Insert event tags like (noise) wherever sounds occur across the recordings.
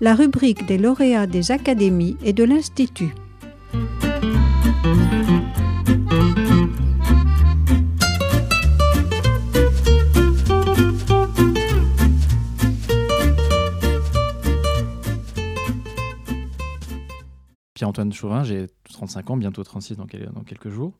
la rubrique des lauréats des académies et de l'Institut. Pierre-Antoine Chauvin, j'ai 35 ans, bientôt 36 dans, quelques jours.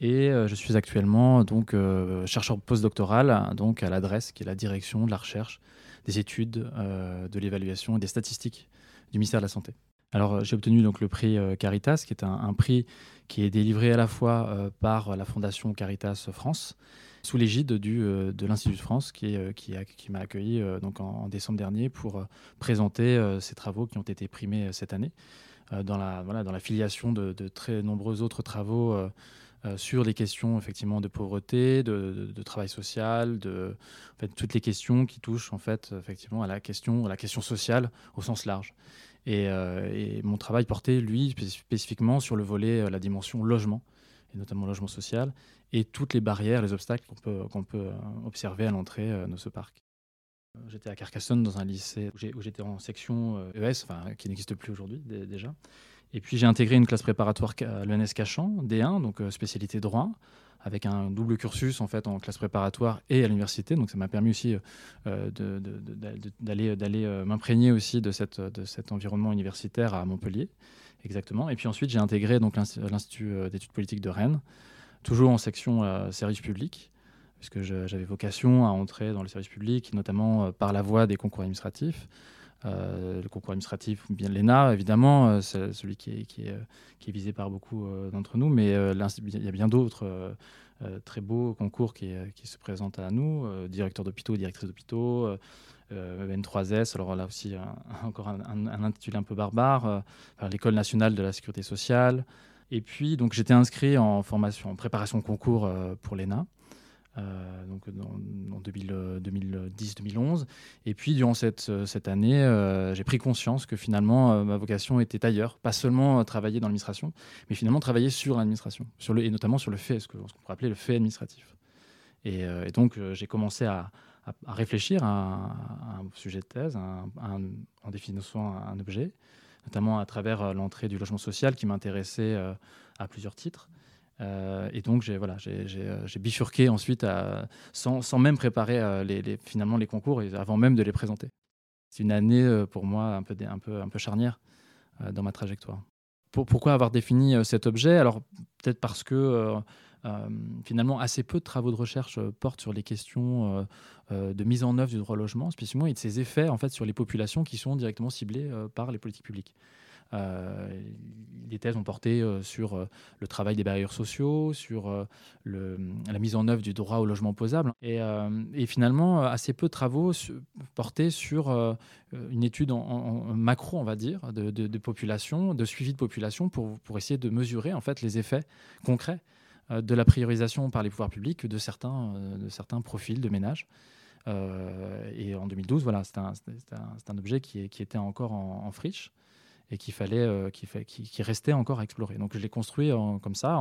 Et euh, je suis actuellement donc euh, chercheur postdoctoral donc à l'adresse qui est la direction de la recherche, des études, euh, de l'évaluation et des statistiques du ministère de la Santé. Alors j'ai obtenu donc le prix Caritas, qui est un, prix qui est délivré à la fois par la Fondation Caritas France, sous l'égide de l'Institut de France, qui, qui, m'a accueilli donc en, décembre dernier pour présenter ces travaux qui ont été primés cette année dans la, voilà, dans la filiation de très nombreux autres travaux euh, sur les questions effectivement de pauvreté, de, travail social, de toutes les questions qui touchent en fait effectivement à la question, la question sociale au sens large. Et, euh, mon travail portait lui spécifiquement sur le volet, euh, la dimension logement et notamment logement social et toutes les barrières, les obstacles qu'on peut, qu'on peut observer à l'entrée de ce parc. J'étais à Carcassonne dans un lycée où j'étais en section ES, e enfin, qui n'existe plus aujourd'hui déjà. Et puis j'ai intégré une classe préparatoire à l'ENS Cachan, D1, donc euh, spécialité droit, avec un double cursus en fait en classe préparatoire et à l'université. Donc ça m'a permis aussi euh, d'aller euh, m'imprégner aussi de, cette, de cet environnement universitaire à Montpellier, exactement. Et puis ensuite j'ai intégré l'Institut d'études politiques de Rennes, toujours en section service public puisque j'avais vocation à entrer dans le service public, notamment par la voie des concours administratifs. Euh, le concours administratif, bien l'ENA, évidemment, euh, c'est celui qui est, qui, est, visé par beaucoup euh, d'entre nous, mais il y a bien d'autres très beaux concours qui, se présentent à nous, directeur d'hôpitaux, directrice d'hôpitaux, N3S, alors là aussi (laughs) encore un, intitulé un peu barbare, l'école nationale de la sécurité sociale. Et puis, j'étais inscrit en formation, en préparation concours pour l'ENA. Euh, donc en 2010-2011. Et puis durant cette, euh, année, euh, j'ai pris conscience que finalement ma vocation était ailleurs, pas seulement travailler dans l'administration, mais finalement travailler sur l'administration, et notamment sur le fait, ce qu'on pourrait appeler le fait administratif. Et, donc j'ai commencé à, réfléchir à, un sujet de thèse, en définissant un objet, notamment à travers l'entrée du logement social qui m'intéressait à plusieurs titres. Euh, et donc, j'ai voilà, euh, bifurqué ensuite sans, sans, même préparer euh, les, finalement les concours et avant même de les présenter. C'est une année pour moi un peu, un peu, un peu charnière dans ma trajectoire. Pour, pourquoi avoir défini cet objet? Alors, peut-être parce que finalement, assez peu de travaux de recherche portent sur les questions de mise en œuvre du droit au logement, spécifiquement, et de ses effets en fait, sur les populations qui sont directement ciblées par les politiques publiques. Euh, les thèses ont porté euh, sur euh, le travail des barrières sociaux, sur la mise en œuvre du droit au logement posable. Et, finalement, assez peu de travaux portaient sur une étude en, macro, on va dire, de, population, de suivi de population pour, essayer de mesurer en fait les effets concrets de la priorisation par les pouvoirs publics de certains, profils de ménages. et en 2012, voilà, c'était un, objet qui, était encore en friche et fallait, euh, qui, restait encore à explorer. Donc je l'ai construit comme ça.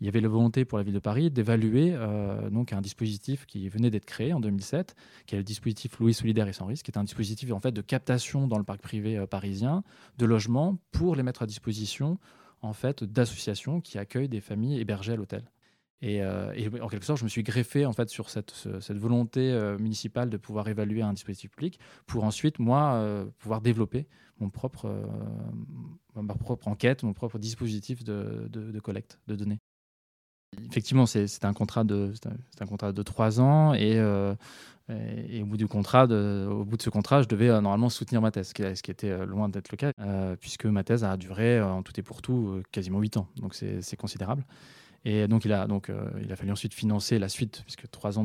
il y avait la volonté pour la ville de Paris d'évaluer euh, donc un dispositif qui venait d'être créé en 2007, qui est le dispositif Louis solidaire et sans risque, qui est un dispositif en fait de captation dans le parc privé euh, parisien de logements pour les mettre à disposition en fait d'associations qui accueillent des familles hébergées à l'hôtel. Et, en quelque sorte, je me suis greffé en fait sur cette, volonté municipale de pouvoir évaluer un dispositif public pour ensuite, moi, pouvoir développer mon propre, euh, ma propre enquête, mon propre dispositif de, collecte de données. Effectivement, c'est un contrat de un, trois ans euh, et, au bout du contrat, de, au bout de ce contrat, je devais euh, normalement soutenir ma thèse, ce qui, était loin d'être le cas, puisque ma thèse a duré en tout et pour tout quasiment huit ans, donc c'est considérable. Et donc il a donc il a fallu ensuite financer la suite, puisque trois ans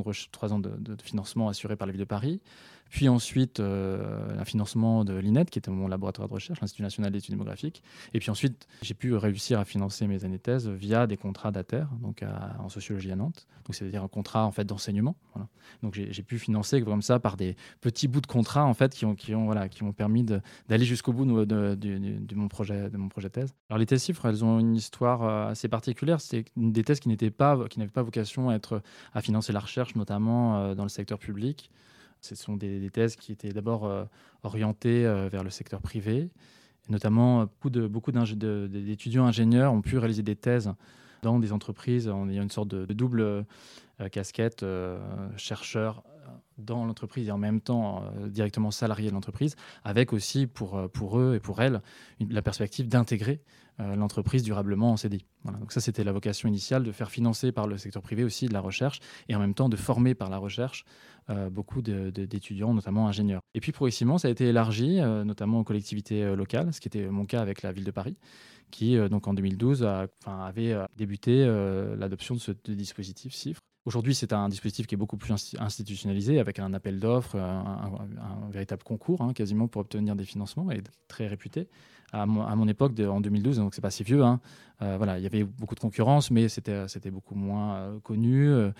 de, financement assuré par la ville de Paris. Puis ensuite, euh, un financement de l'INET, qui était mon laboratoire de recherche, l'Institut national d'études démographiques. Et puis ensuite, j'ai pu réussir à financer mes années de thèse via des contrats d'ATER, donc en sociologie à Nantes. Donc c'est-à-dire un contrat en fait d'enseignement. Donc j'ai pu financer comme ça par des petits bouts de contrats en fait qui ont, qui ont, voilà, qui m'ont permis d'aller jusqu'au bout de, mon projet, de mon projet thèse. Alors les thèses chiffres, elles ont une histoire euh, assez particulière. C'est des thèses qui n'étaient pas, n'avaient pas vocation à être à financer la recherche, notamment euh, dans le secteur public Ce sont des, thèses qui étaient d'abord orientées vers le secteur privé. notamment, beaucoup, de, beaucoup d'étudiants ingénieurs ont pu réaliser des thèses dans des entreprises en ayant une sorte de, double casquette, chercheur dans l'entreprise et en même temps euh, directement salarié de l'entreprise, avec aussi pour, euh, pour eux et pour elles la perspective d'intégrer euh, l'entreprise durablement en CDI. Donc ça, c'était la vocation initiale, de faire financer par le secteur privé aussi de la recherche et en même temps de former par la recherche beaucoup d'étudiants, notamment ingénieurs. Et puis progressivement, ça a été élargi, notamment aux collectivités locales, ce qui était mon cas avec la ville de Paris, qui donc en 2012 a, avait débuté l'adoption de ce dispositif CIFRE Aujourd'hui, c'est un dispositif qui est beaucoup plus institutionnalisé, avec un appel d'offres, un, véritable concours hein, quasiment pour obtenir des financements et très réputé. À mon, époque, en 2012, donc c'est pas si vieux, hein, euh, voilà, il y avait beaucoup de concurrence, mais c'était beaucoup moins euh, connu. Euh,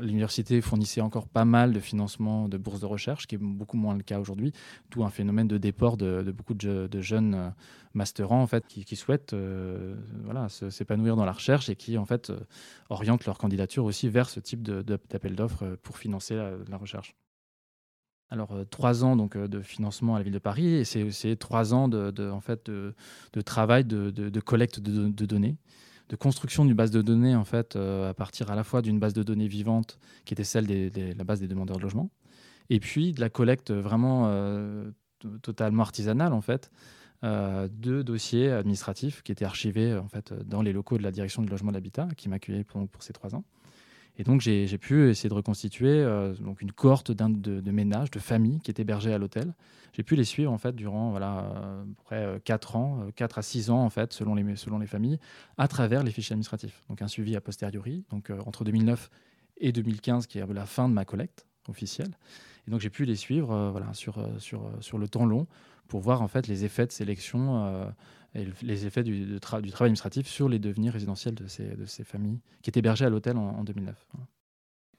l'université fournissait encore pas mal de financement de bourses de recherche, qui est beaucoup moins le cas aujourd'hui, d'où un phénomène de déport de, beaucoup de, jeunes masterants en fait, qui, souhaitent voilà, s'épanouir dans la recherche et qui en fait orientent leur candidature aussi vers ce type d'appel d'offres pour financer la recherche. Alors, euh, trois ans donc, euh, de financement à la ville de Paris, et c'est trois ans de, en fait, de, travail de, collecte de, données, de construction d'une base de données en fait, euh, à partir à la fois d'une base de données vivante qui était celle de la base des demandeurs de logement, et puis de la collecte vraiment totalement artisanale en fait, de dossiers administratifs qui étaient archivés en fait, dans les locaux de la direction du logement de l'habitat qui m'accueillait pour, pour ces trois ans. Et donc, j'ai pu essayer de reconstituer euh, donc une cohorte de, ménages, de familles qui étaient hébergées à l'hôtel. J'ai pu les suivre en fait durant voilà, euh, près 4 euh, ans, 4 à 6 ans en fait, selon les, selon les familles, à travers les fichiers administratifs. Donc, un suivi a posteriori, donc entre 2009 et 2015, qui est la fin de ma collecte officielle. Et donc, j'ai pu les suivre voilà, sur, sur, sur le temps long pour voir en fait les effets de sélection et les effets du, travail administratif sur les devenirs résidentiels de ces, familles qui étaient hébergées à l'hôtel en, 2009.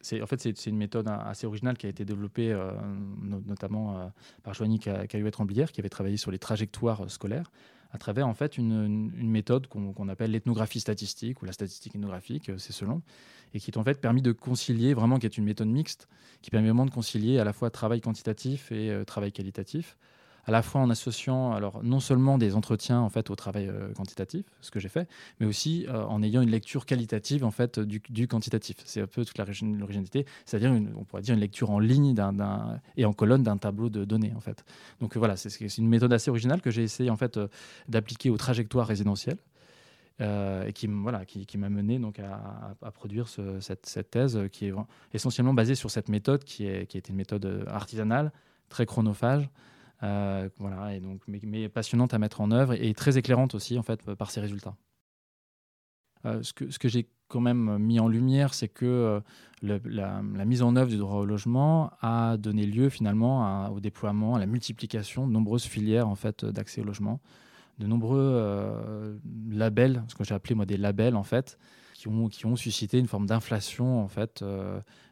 C'est, en fait, c'est, une méthode assez originale qui a été développée euh, notamment euh, par Joanie Caillouet-Tremblière, qui avait travaillé sur les trajectoires euh, scolaires, à travers en fait une, méthode qu'on, appelle l'ethnographie statistique ou la statistique ethnographique, c'est selon, et qui est en fait permis de concilier vraiment, qui est une méthode mixte, qui permet vraiment de concilier à la fois travail quantitatif et travail qualitatif, à la fois en associant alors non seulement des entretiens en fait au travail euh, quantitatif, ce que j'ai fait, mais aussi euh, en ayant une lecture qualitative en fait du, quantitatif. C'est un peu toute l'originalité, c'est-à-dire on pourrait dire une lecture en ligne d'un, et en colonne d'un tableau de données en fait. Donc voilà, c'est, une méthode assez originale que j'ai essayé en fait euh, d'appliquer aux trajectoires résidentielles. et qui, voilà, qui, m'a mené donc à, produire cette, thèse qui est essentiellement basée sur cette méthode qui, est, qui était une méthode artisanale, très chronophage, voilà, et donc, mais, passionnante à mettre en œuvre et, très éclairante aussi en fait par ses résultats. Euh, ce que, ce que j'ai quand même mis en lumière, c'est que euh, la, mise en œuvre du droit au logement a donné lieu finalement au déploiement, à la multiplication de nombreuses filières en fait d'accès au logement, de nombreux labels, ce que j'ai appelé moi des labels en fait, qui ont, qui ont suscité une forme d'inflation en fait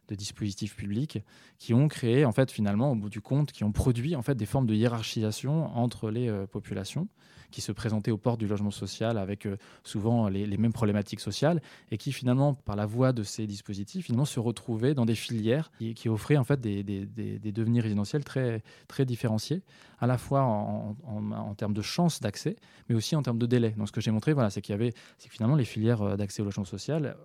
de dispositifs publics qui ont créé, en fait, finalement, au bout du compte, qui ont produit en fait des formes de hiérarchisation entre les euh, populations qui se présentaient aux portes du logement social avec euh, souvent les, mêmes problématiques sociales et qui finalement, par la voie de ces dispositifs, finalement se retrouvaient dans des filières qui, offraient en fait des, des, des, devenirs résidentiels très, très différenciés, à la fois en, en, termes de chances d'accès, mais aussi en termes de délai. Donc ce que j'ai montré, voilà, c'est qu'il y avait, c'est que finalement les filières euh, d'accès au logement social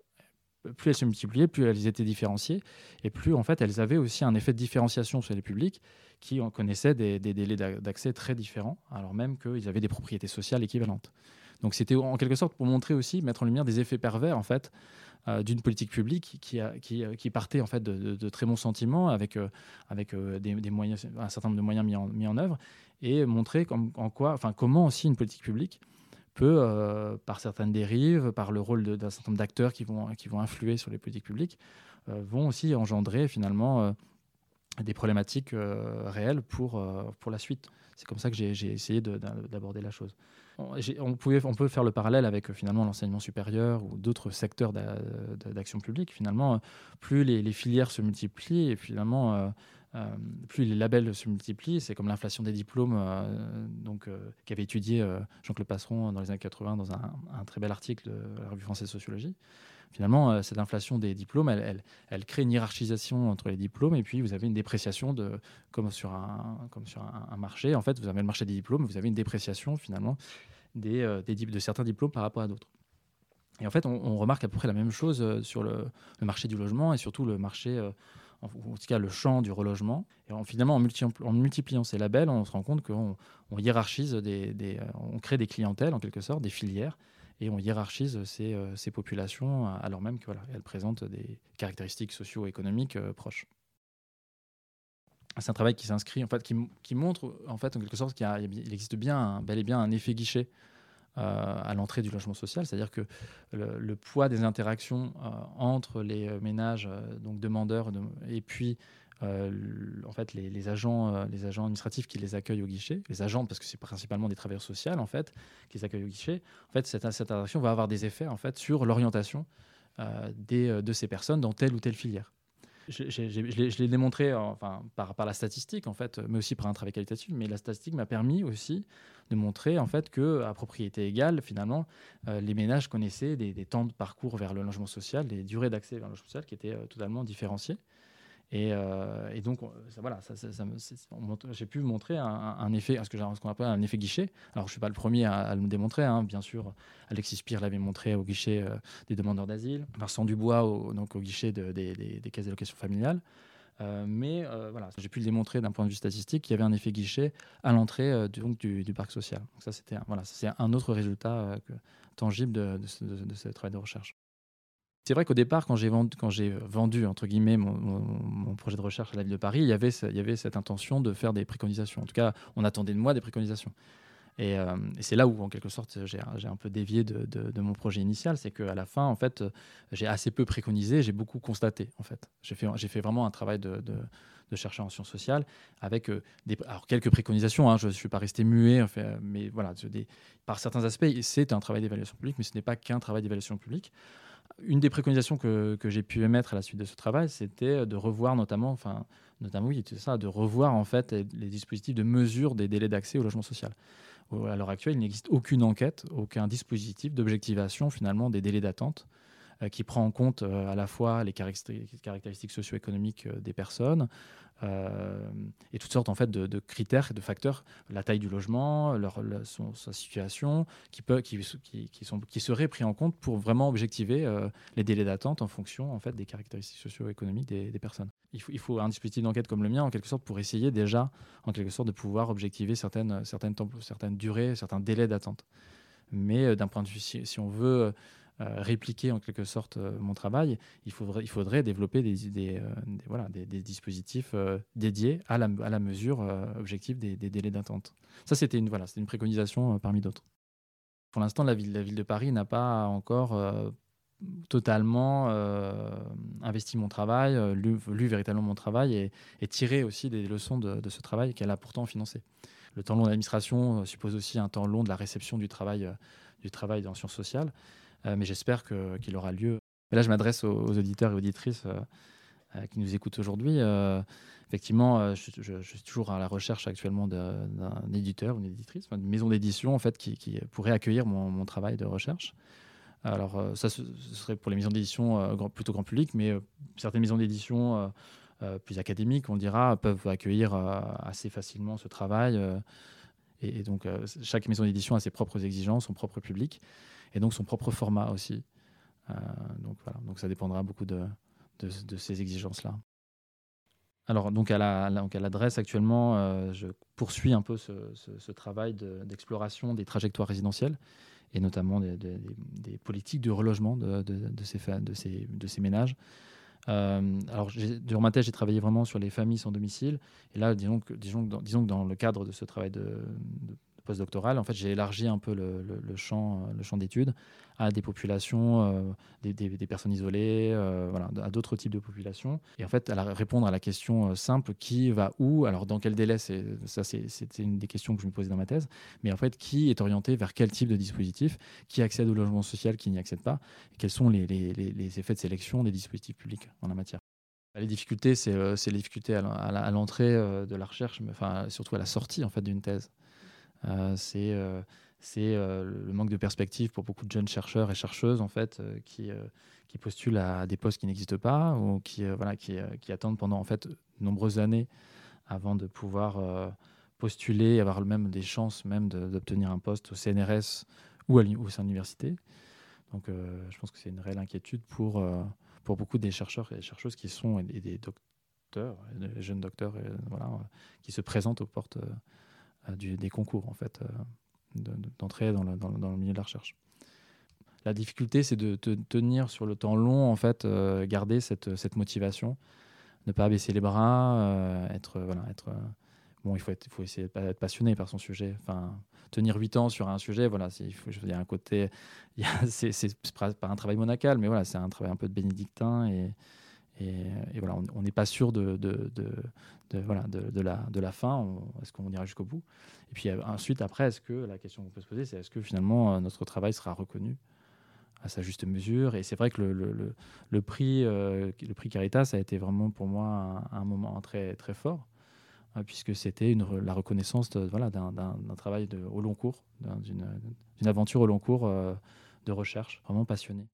plus elles se multipliaient, plus elles étaient différenciées, et plus en fait elles avaient aussi un effet de différenciation sur les publics qui en connaissaient des, délais d'accès très différents, alors même qu'ils avaient des propriétés sociales équivalentes. Donc c'était en quelque sorte pour montrer aussi, mettre en lumière des effets pervers en fait euh, d'une politique publique euh, qui, partait en fait de, très bons sentiments avec, euh, avec un certain nombre de moyens mis en, œuvre et montrer en quoi, enfin comment aussi une politique publique euh, par certaines dérives, par le rôle d'un certain nombre d'acteurs qui vont, qui vont influer sur les politiques publiques, euh, vont aussi engendrer finalement euh, des problématiques réelles pour, pour la suite. C'est comme ça que j'ai essayé d'aborder la chose. On, pouvait, on peut faire le parallèle avec finalement l'enseignement supérieur ou d'autres secteurs d'action publique. Finalement, plus les, les, filières se multiplient et finalement plus les labels se multiplient, c'est comme l'inflation des diplômes, donc qu'avait étudié Jean-Claude Passeron dans les années 80 dans un, très bel article de la revue française de sociologie finalement, euh, cette inflation des diplômes, elle, crée une hiérarchisation entre les diplômes et puis vous avez une dépréciation de, comme sur un, marché. En fait, vous avez le marché des diplômes, vous avez une dépréciation finalement des, euh, de certains diplômes par rapport à d'autres. Et en fait, on, remarque à peu près la même chose euh, sur le, marché du logement et surtout le marché, en, tout cas le champ du relogement. Et finalement, en, multipliant ces labels, on se rend compte qu'on on hiérarchise, des, on crée des clientèles en quelque sorte, des filières et on hiérarchise ces, euh, ces populations alors même qu'elles voilà, présentent des caractéristiques socio-économiques euh, proches. C'est un travail qui s'inscrit, en fait, qui, qui, montre en fait en quelque sorte qu'il existe bien, bel et bien un effet guichet à l'entrée du logement social, c'est-à-dire que le, poids des interactions entre les ménages donc demandeurs et puis euh, en fait, les, agents, euh, les agents administratifs qui les accueillent au guichet, les agents, parce que c'est principalement des travailleurs sociaux, en fait, qui les accueillent au guichet, en fait, cette, cette interaction va avoir des effets, en fait, sur l'orientation euh, de ces personnes dans telle ou telle filière. Je, l'ai démontré enfin, par, la statistique, en fait, mais aussi par un travail qualitatif, mais la statistique m'a permis aussi de montrer, en fait, qu'à propriété égale, finalement, les ménages connaissaient des, des, temps de parcours vers le logement social, des durées d'accès vers le logement social qui étaient totalement différenciées. Euh, et, donc, ça, voilà, j'ai pu montrer un, effet, ce qu'on appelle un effet guichet. Alors, je ne suis pas le premier à, le démontrer, hein. bien sûr. Alexis Spire l'avait montré au guichet euh, des demandeurs d'asile, Vincent Dubois au, donc au guichet des, caisses d'allocation familiale. Euh, mais voilà, j'ai pu le démontrer d'un point de vue statistique qu'il y avait un effet guichet à l'entrée du, parc social. Ça, c'était voilà, c'est un autre résultat tangible de ce travail de recherche. C'est vrai qu'au départ, quand j'ai j'ai vendu entre guillemets mon, projet de recherche à la ville de Paris, il y, avait, cette intention de faire des préconisations. En tout cas, on attendait de moi des préconisations. Et, euh, c'est là où, en quelque sorte, j'ai un peu dévié de, mon projet initial, c'est qu'à la fin, en fait, j'ai assez peu préconisé, j'ai beaucoup constaté. En fait, j'ai fait, vraiment un travail de, chercheur en sciences sociales avec euh, quelques préconisations. Hein, je ne suis pas resté muet, mais voilà, par certains aspects, c'est un travail d'évaluation publique, mais ce n'est pas qu'un travail d'évaluation publique une des préconisations que, j'ai pu émettre à la suite de ce travail, c'était de revoir notamment, enfin, notamment oui, de revoir en fait les dispositifs de mesure des délais d'accès au logement social. À l'heure actuelle, il n'existe aucune enquête, aucun dispositif d'objectivation finalement des délais d'attente qui prend en compte euh, à la fois les caractéristiques socio-économiques euh, des personnes, euh, et toutes sortes en fait de, critères et de facteurs, la taille du logement, leur, sa situation, qui, sont, qui seraient pris en compte pour vraiment objectiver euh, les délais d'attente en fonction en fait des caractéristiques socio-économiques des, personnes. Il faut, il faut un dispositif d'enquête comme le mien en quelque sorte pour essayer déjà en quelque sorte de pouvoir objectiver certaines, certaines, durées, certains délais d'attente. Mais euh, d'un point de vue, si on veut euh, répliquer en quelque sorte euh, mon travail, il faudrait, développer des, des, euh, voilà, des, dispositifs dédiés à la, à mesure objective des, délais d'attente. Ça, c'était une, préconisation parmi d'autres. Pour l'instant, la ville, de Paris n'a pas encore totalement investi mon travail, lu, véritablement mon travail et, tiré aussi des leçons de, ce travail qu'elle a pourtant financé. Le temps long de l'administration suppose aussi un temps long de la réception du travail, du travail en sciences sociales. Euh, mais j'espère qu'il aura lieu. Et là, je m'adresse aux, auditeurs et auditrices euh, euh, qui nous écoutent aujourd'hui. effectivement, je, suis toujours à la recherche actuellement d'un éditeur, une éditrice, une maison d'édition en fait, qui, pourrait accueillir mon, travail de recherche. Alors, ça, ce, serait pour les maisons d'édition plutôt grand public, mais certaines maisons d'édition plus académiques, on dira, peuvent accueillir assez facilement ce travail. et, donc, chaque maison d'édition a ses propres exigences, son propre public et donc son propre format aussi. Euh, donc voilà, donc ça dépendra beaucoup de, ces exigences-là. Alors donc à l'adresse actuellement, euh, je poursuis un peu ce, travail d'exploration des trajectoires résidentielles et notamment des, politiques de relogement de, de, ces, ces, ces ménages. Euh, alors, durant ma thèse, j'ai travaillé vraiment sur les familles sans domicile. Et là, disons que, disons, disons que dans le cadre de ce travail de, postdoctorale, en fait, j'ai élargi un peu le, champ, le champ d'études à des populations, euh, des, personnes isolées, euh, voilà, à d'autres types de populations. Et en fait, à répondre à la question euh, simple qui va où, alors dans quel délai, ça c'était une des questions que je me posais dans ma thèse, mais en fait, qui est orienté vers quel type de dispositif, qui accède au logement social, qui n'y accède pas, quels sont les, effets de sélection des dispositifs publics en la matière? Les difficultés, c'est les difficultés à l'entrée de la recherche, mais surtout à la sortie en fait, d'une thèse. C'est c'est le manque de perspective pour beaucoup de jeunes chercheurs et chercheuses en fait, qui, qui postulent à des postes qui n'existent pas ou qui, voilà, qui, attendent pendant en fait, de nombreuses années avant de pouvoir postuler et avoir même des chances même d'obtenir un poste au CNRS ou à, au sein de l'université. Donc je pense que c'est une réelle inquiétude pour pour beaucoup des chercheurs et chercheuses qui sont et des docteurs, des jeunes docteurs, voilà, qui se présentent aux portes euh, des concours en fait, euh, d'entrer dans le, milieu de la recherche. La difficulté, c'est de, tenir sur le temps long, en fait, euh, garder cette, motivation, ne pas baisser les bras, être, voilà, être, bon, il faut, être, faut essayer d'être passionné par son sujet. Enfin, tenir 8 ans sur un sujet, voilà, il, faut, y a un côté, (laughs) c'est pas un travail monacal, mais voilà, c'est un travail un peu de bénédictin et, et, voilà, on n'est pas sûr de, voilà, de, la, de la fin. Est-ce qu'on ira jusqu'au bout? Et puis ensuite, après, est-ce que la question qu'on peut se poser, c'est est-ce que finalement euh, notre travail sera reconnu à sa juste mesure? Et c'est vrai que le, le, prix, euh, le prix Caritas a été vraiment pour moi un, moment très, très fort euh, puisque c'était la reconnaissance voilà, d'un travail de, au long cours, d'une aventure au long cours de recherche, vraiment passionnée.